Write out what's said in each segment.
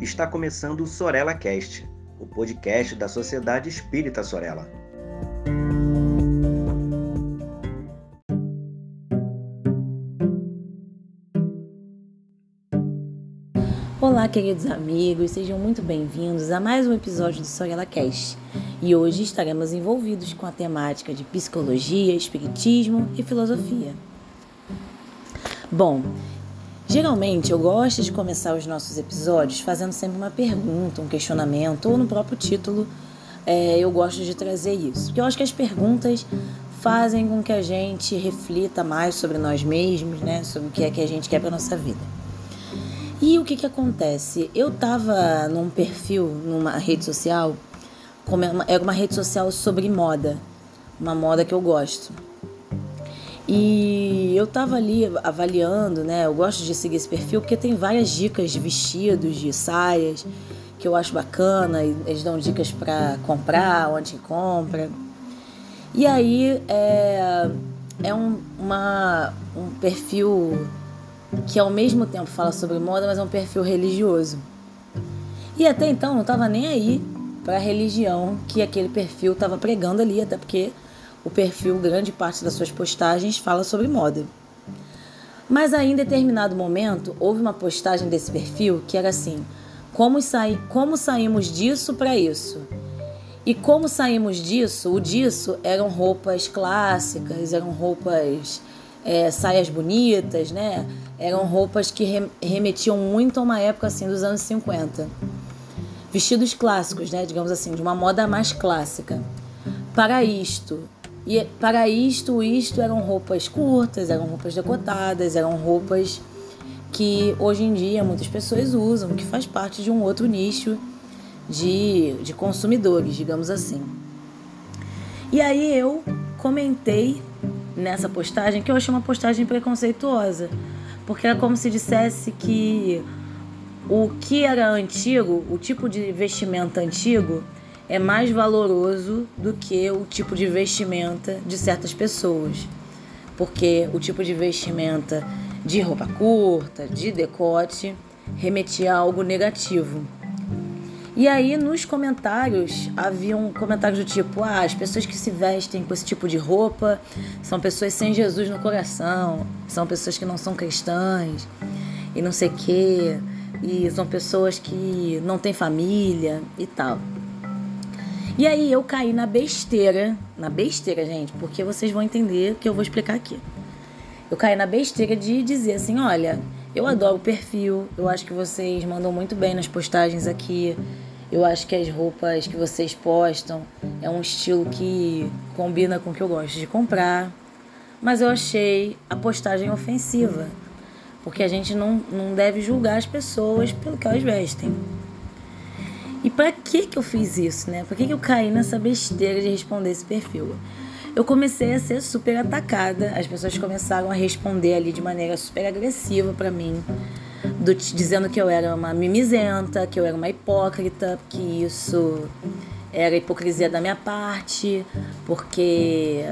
está começando o Sorella Cast, o podcast da Sociedade Espírita Sorella. Olá, queridos amigos, sejam muito bem-vindos a mais um episódio do Sorella Cast. E hoje estaremos envolvidos com a temática de psicologia, espiritismo e filosofia. Bom, geralmente eu gosto de começar os nossos episódios fazendo sempre uma pergunta, um questionamento, ou no próprio título é, eu gosto de trazer isso. Porque eu acho que as perguntas fazem com que a gente reflita mais sobre nós mesmos, né? Sobre o que é que a gente quer para nossa vida. E o que que acontece? Eu tava num perfil, numa rede social, era uma rede social sobre moda, uma moda que eu gosto. E eu tava ali avaliando, né? Eu gosto de seguir esse perfil porque tem várias dicas de vestidos, de saias, que eu acho bacana. eles dão dicas para comprar, onde compra. E aí é, é um, uma, um perfil que ao mesmo tempo fala sobre moda, mas é um perfil religioso. E até então não tava nem aí para a religião que aquele perfil tava pregando ali, até porque o perfil, grande parte das suas postagens, fala sobre moda. Mas aí, em determinado momento, houve uma postagem desse perfil que era assim: como, saí, como saímos disso para isso? E como saímos disso? O disso eram roupas clássicas, eram roupas, é, saias bonitas, né? Eram roupas que remetiam muito a uma época assim dos anos 50. Vestidos clássicos, né? Digamos assim, de uma moda mais clássica. Para isto, e para isto, isto eram roupas curtas, eram roupas decotadas, eram roupas que hoje em dia muitas pessoas usam, que faz parte de um outro nicho de, de consumidores, digamos assim. E aí eu comentei nessa postagem que eu achei uma postagem preconceituosa, porque era como se dissesse que o que era antigo, o tipo de vestimenta antigo, é mais valoroso do que o tipo de vestimenta de certas pessoas. Porque o tipo de vestimenta de roupa curta, de decote, remetia a algo negativo. E aí nos comentários haviam comentários do tipo: ah, as pessoas que se vestem com esse tipo de roupa são pessoas sem Jesus no coração, são pessoas que não são cristãs e não sei o quê, e são pessoas que não têm família e tal. E aí eu caí na besteira, na besteira, gente, porque vocês vão entender que eu vou explicar aqui. Eu caí na besteira de dizer assim, olha, eu adoro o perfil, eu acho que vocês mandam muito bem nas postagens aqui. Eu acho que as roupas que vocês postam é um estilo que combina com o que eu gosto de comprar. Mas eu achei a postagem ofensiva, porque a gente não, não deve julgar as pessoas pelo que elas vestem. E para que que eu fiz isso, né? Por que, que eu caí nessa besteira de responder esse perfil? Eu comecei a ser super atacada, as pessoas começaram a responder ali de maneira super agressiva para mim, do, dizendo que eu era uma mimizenta, que eu era uma hipócrita, que isso era hipocrisia da minha parte, porque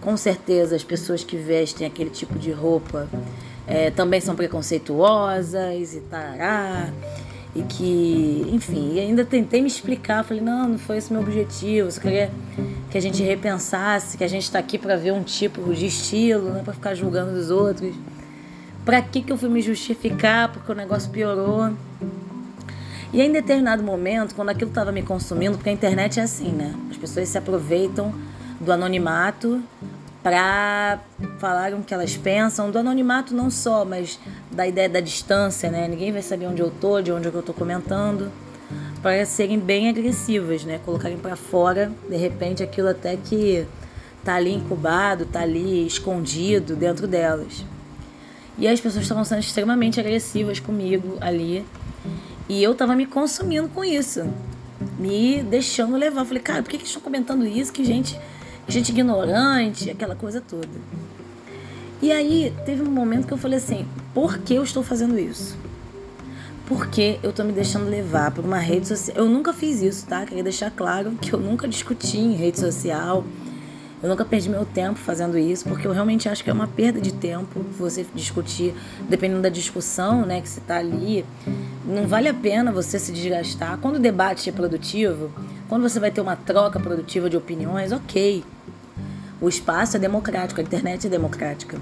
com certeza as pessoas que vestem aquele tipo de roupa é, também são preconceituosas e tará e que, enfim, ainda tentei me explicar, falei, não, não foi esse meu objetivo, só queria que a gente repensasse, que a gente está aqui para ver um tipo de estilo, não é para ficar julgando os outros. Para que que eu fui me justificar porque o negócio piorou? E em determinado momento, quando aquilo estava me consumindo, porque a internet é assim, né? As pessoas se aproveitam do anonimato para falar o que elas pensam, do anonimato não só, mas da ideia da distância, né? Ninguém vai saber onde eu tô, de onde eu tô comentando, para serem bem agressivas, né? Colocarem para fora, de repente, aquilo até que tá ali incubado, tá ali escondido dentro delas. E as pessoas estavam sendo extremamente agressivas comigo ali. E eu tava me consumindo com isso. Me deixando levar. Falei, cara, por que, que estão comentando isso? Que gente gente ignorante, aquela coisa toda. E aí teve um momento que eu falei assim: por que eu estou fazendo isso? Porque eu estou me deixando levar por uma rede social. Eu nunca fiz isso, tá? Queria deixar claro que eu nunca discuti em rede social. Eu nunca perdi meu tempo fazendo isso, porque eu realmente acho que é uma perda de tempo você discutir, dependendo da discussão, né, que você está ali. Não vale a pena você se desgastar. Quando o debate é produtivo, quando você vai ter uma troca produtiva de opiniões, ok. O espaço é democrático, a internet é democrática.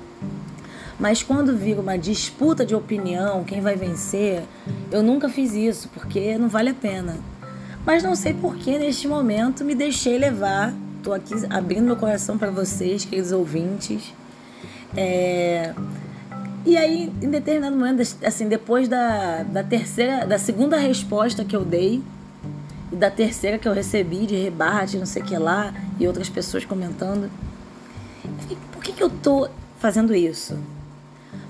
Mas quando vira uma disputa de opinião, quem vai vencer, eu nunca fiz isso, porque não vale a pena. Mas não sei por que neste momento me deixei levar Estou aqui abrindo meu coração para vocês, queridos ouvintes. É... E aí, em determinado momento, assim, depois da, da terceira, da segunda resposta que eu dei e da terceira que eu recebi de rebate, não sei o que lá, e outras pessoas comentando, por que, que eu tô fazendo isso?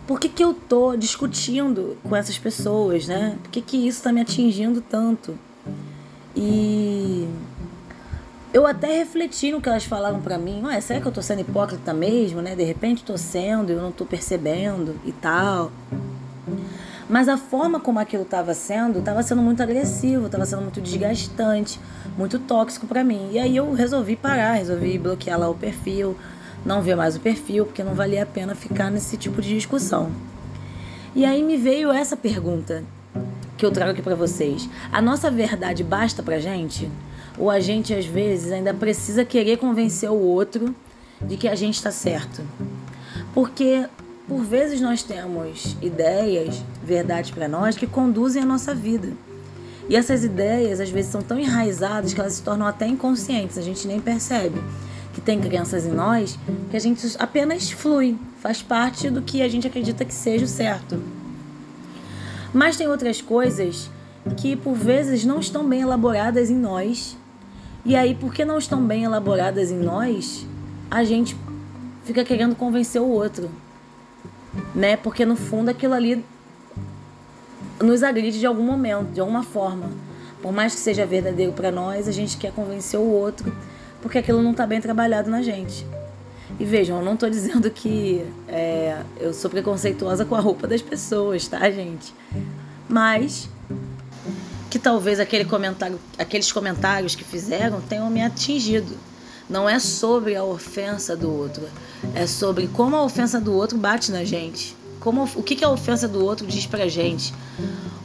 Por que, que eu tô discutindo com essas pessoas, né? Por que, que isso está me atingindo tanto? E eu até refleti no que elas falaram para mim. Ué, será que eu tô sendo hipócrita mesmo, né? De repente tô sendo, eu não tô percebendo e tal. Mas a forma como aquilo estava sendo, estava sendo muito agressivo, estava sendo muito desgastante, muito tóxico para mim. E aí eu resolvi parar, resolvi bloquear lá o perfil, não ver mais o perfil, porque não valia a pena ficar nesse tipo de discussão. E aí me veio essa pergunta que eu trago aqui para vocês. A nossa verdade basta pra gente? ou a gente às vezes ainda precisa querer convencer o outro de que a gente está certo. Porque por vezes nós temos ideias, verdades para nós que conduzem a nossa vida. E essas ideias às vezes são tão enraizadas que elas se tornam até inconscientes, a gente nem percebe que tem crenças em nós que a gente apenas flui, faz parte do que a gente acredita que seja o certo. Mas tem outras coisas que por vezes não estão bem elaboradas em nós e aí, porque não estão bem elaboradas em nós, a gente fica querendo convencer o outro, né? Porque no fundo aquilo ali nos agride de algum momento, de alguma forma. Por mais que seja verdadeiro para nós, a gente quer convencer o outro, porque aquilo não está bem trabalhado na gente. E vejam, eu não estou dizendo que é, eu sou preconceituosa com a roupa das pessoas, tá, gente? Mas que talvez aquele comentário, aqueles comentários que fizeram tenham me atingido. Não é sobre a ofensa do outro, é sobre como a ofensa do outro bate na gente. Como, o que, que a ofensa do outro diz pra gente?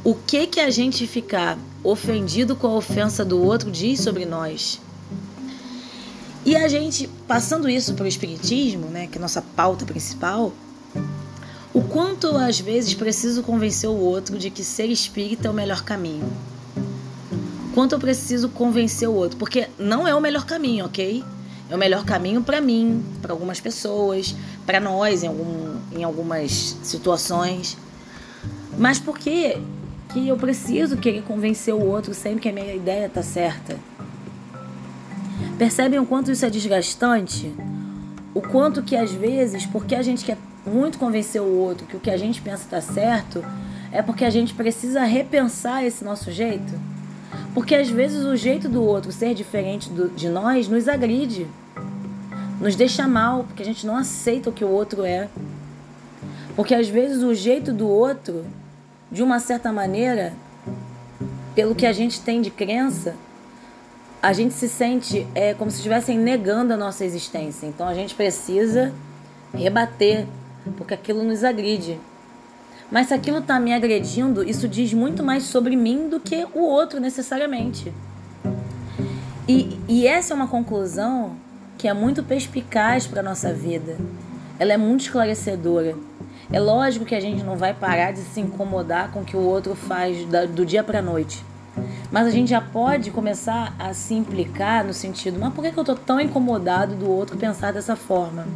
O que que a gente ficar ofendido com a ofensa do outro diz sobre nós? E a gente, passando isso para o Espiritismo, né, que é a nossa pauta principal, o quanto às vezes preciso convencer o outro de que ser espírita é o melhor caminho quanto eu preciso convencer o outro, porque não é o melhor caminho, ok? É o melhor caminho para mim, para algumas pessoas, para nós em, algum, em algumas situações. Mas por que, que eu preciso querer convencer o outro sempre que a minha ideia tá certa? Percebem o quanto isso é desgastante? O quanto que às vezes, porque a gente quer muito convencer o outro que o que a gente pensa está certo, é porque a gente precisa repensar esse nosso jeito? Porque às vezes o jeito do outro ser diferente do, de nós nos agride, nos deixa mal, porque a gente não aceita o que o outro é. Porque às vezes o jeito do outro, de uma certa maneira, pelo que a gente tem de crença, a gente se sente é, como se estivessem negando a nossa existência. Então a gente precisa rebater, porque aquilo nos agride. Mas se aquilo está me agredindo, isso diz muito mais sobre mim do que o outro necessariamente. E, e essa é uma conclusão que é muito perspicaz para a nossa vida. Ela é muito esclarecedora. É lógico que a gente não vai parar de se incomodar com o que o outro faz do dia para a noite. Mas a gente já pode começar a se implicar no sentido: mas por que eu estou tão incomodado do outro pensar dessa forma?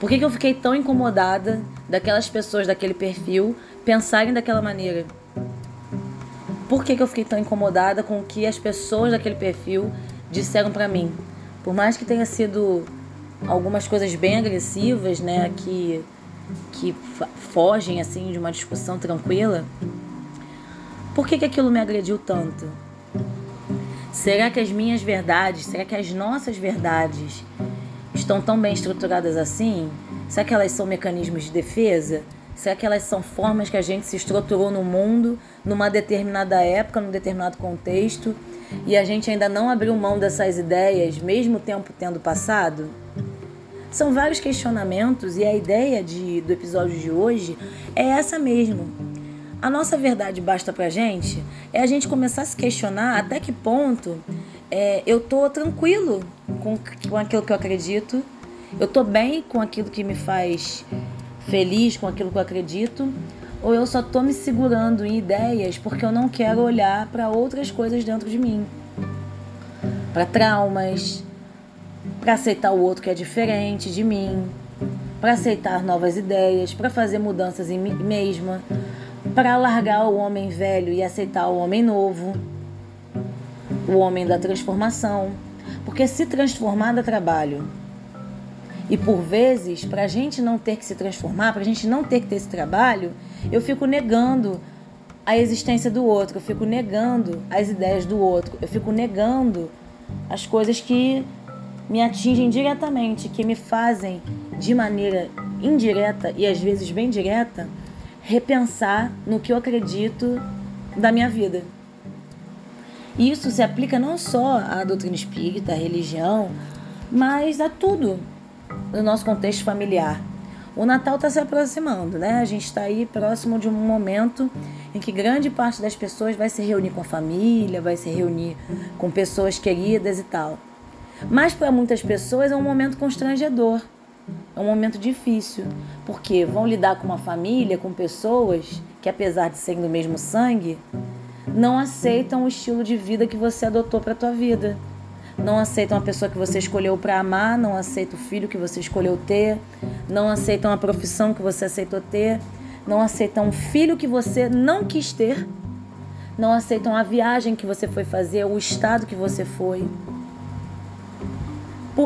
Por que, eu fiquei tão incomodada daquelas pessoas daquele perfil pensarem daquela maneira? Por que eu fiquei tão incomodada com o que as pessoas daquele perfil disseram para mim? Por mais que tenha sido algumas coisas bem agressivas, né, que que fogem assim de uma discussão tranquila, por que, que aquilo me agrediu tanto? Será que as minhas verdades, será que as nossas verdades estão tão bem estruturadas assim? Será que elas são mecanismos de defesa? Será que elas são formas que a gente se estruturou no mundo, numa determinada época, num determinado contexto, e a gente ainda não abriu mão dessas ideias, mesmo o tempo tendo passado? São vários questionamentos e a ideia de, do episódio de hoje é essa mesmo. A nossa verdade basta pra gente é a gente começar a se questionar até que ponto é, eu tô tranquilo com, com aquilo que eu acredito, eu tô bem com aquilo que me faz feliz, com aquilo que eu acredito, ou eu só tô me segurando em ideias porque eu não quero olhar para outras coisas dentro de mim, para traumas, para aceitar o outro que é diferente de mim, para aceitar novas ideias, para fazer mudanças em mim mesma, para largar o homem velho e aceitar o homem novo, o homem da transformação. Porque se transformar dá trabalho. E por vezes, para a gente não ter que se transformar, para a gente não ter que ter esse trabalho, eu fico negando a existência do outro, eu fico negando as ideias do outro, eu fico negando as coisas que me atingem diretamente, que me fazem de maneira indireta e às vezes bem direta repensar no que eu acredito da minha vida. Isso se aplica não só à doutrina espírita, à religião, mas a tudo no nosso contexto familiar. O Natal está se aproximando, né? A gente está aí próximo de um momento em que grande parte das pessoas vai se reunir com a família, vai se reunir com pessoas queridas e tal. Mas para muitas pessoas é um momento constrangedor, é um momento difícil, porque vão lidar com uma família, com pessoas que, apesar de serem do mesmo sangue, não aceitam o estilo de vida que você adotou para a tua vida. Não aceitam a pessoa que você escolheu para amar, não aceitam o filho que você escolheu ter, não aceitam a profissão que você aceitou ter, não aceitam o filho que você não quis ter, não aceitam a viagem que você foi fazer, o estado que você foi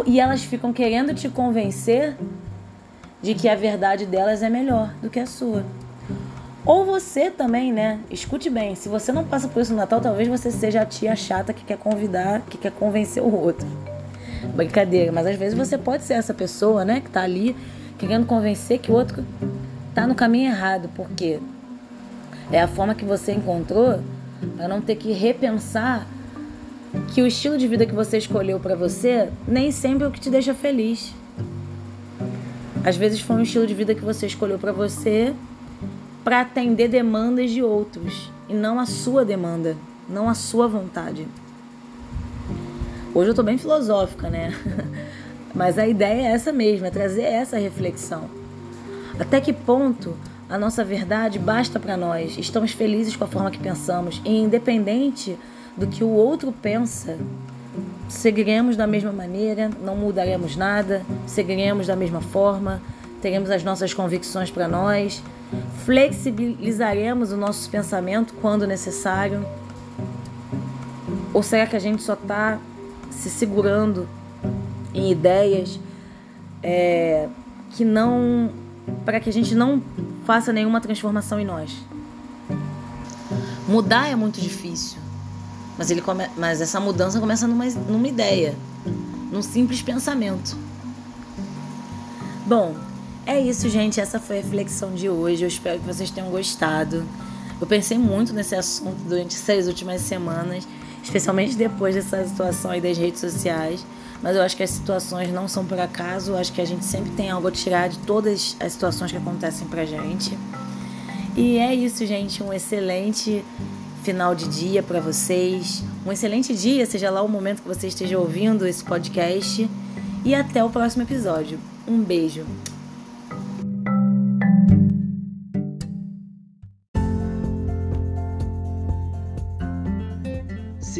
e elas ficam querendo te convencer de que a verdade delas é melhor do que a sua. Ou você também, né? Escute bem, se você não passa por isso no Natal, talvez você seja a tia chata que quer convidar, que quer convencer o outro. Brincadeira, mas às vezes você pode ser essa pessoa, né, que tá ali querendo convencer que o outro tá no caminho errado, porque é a forma que você encontrou para não ter que repensar que o estilo de vida que você escolheu para você nem sempre é o que te deixa feliz. Às vezes foi um estilo de vida que você escolheu para você para atender demandas de outros e não a sua demanda, não a sua vontade. Hoje eu tô bem filosófica, né? Mas a ideia é essa mesmo, é trazer essa reflexão. Até que ponto a nossa verdade basta para nós? Estamos felizes com a forma que pensamos, e independente do que o outro pensa, seguiremos da mesma maneira, não mudaremos nada, seguiremos da mesma forma, teremos as nossas convicções para nós, flexibilizaremos o nosso pensamento quando necessário? Ou será que a gente só está se segurando em ideias é, que não. para que a gente não faça nenhuma transformação em nós? Mudar é muito difícil. Mas, ele come... Mas essa mudança começa numa, numa ideia, num simples pensamento. Bom, é isso, gente. Essa foi a reflexão de hoje. Eu espero que vocês tenham gostado. Eu pensei muito nesse assunto durante essas últimas semanas, especialmente depois dessa situação aí das redes sociais. Mas eu acho que as situações não são por acaso. Eu acho que a gente sempre tem algo a tirar de todas as situações que acontecem pra gente. E é isso, gente. Um excelente final de dia para vocês. Um excelente dia, seja lá o momento que você esteja ouvindo esse podcast. E até o próximo episódio. Um beijo.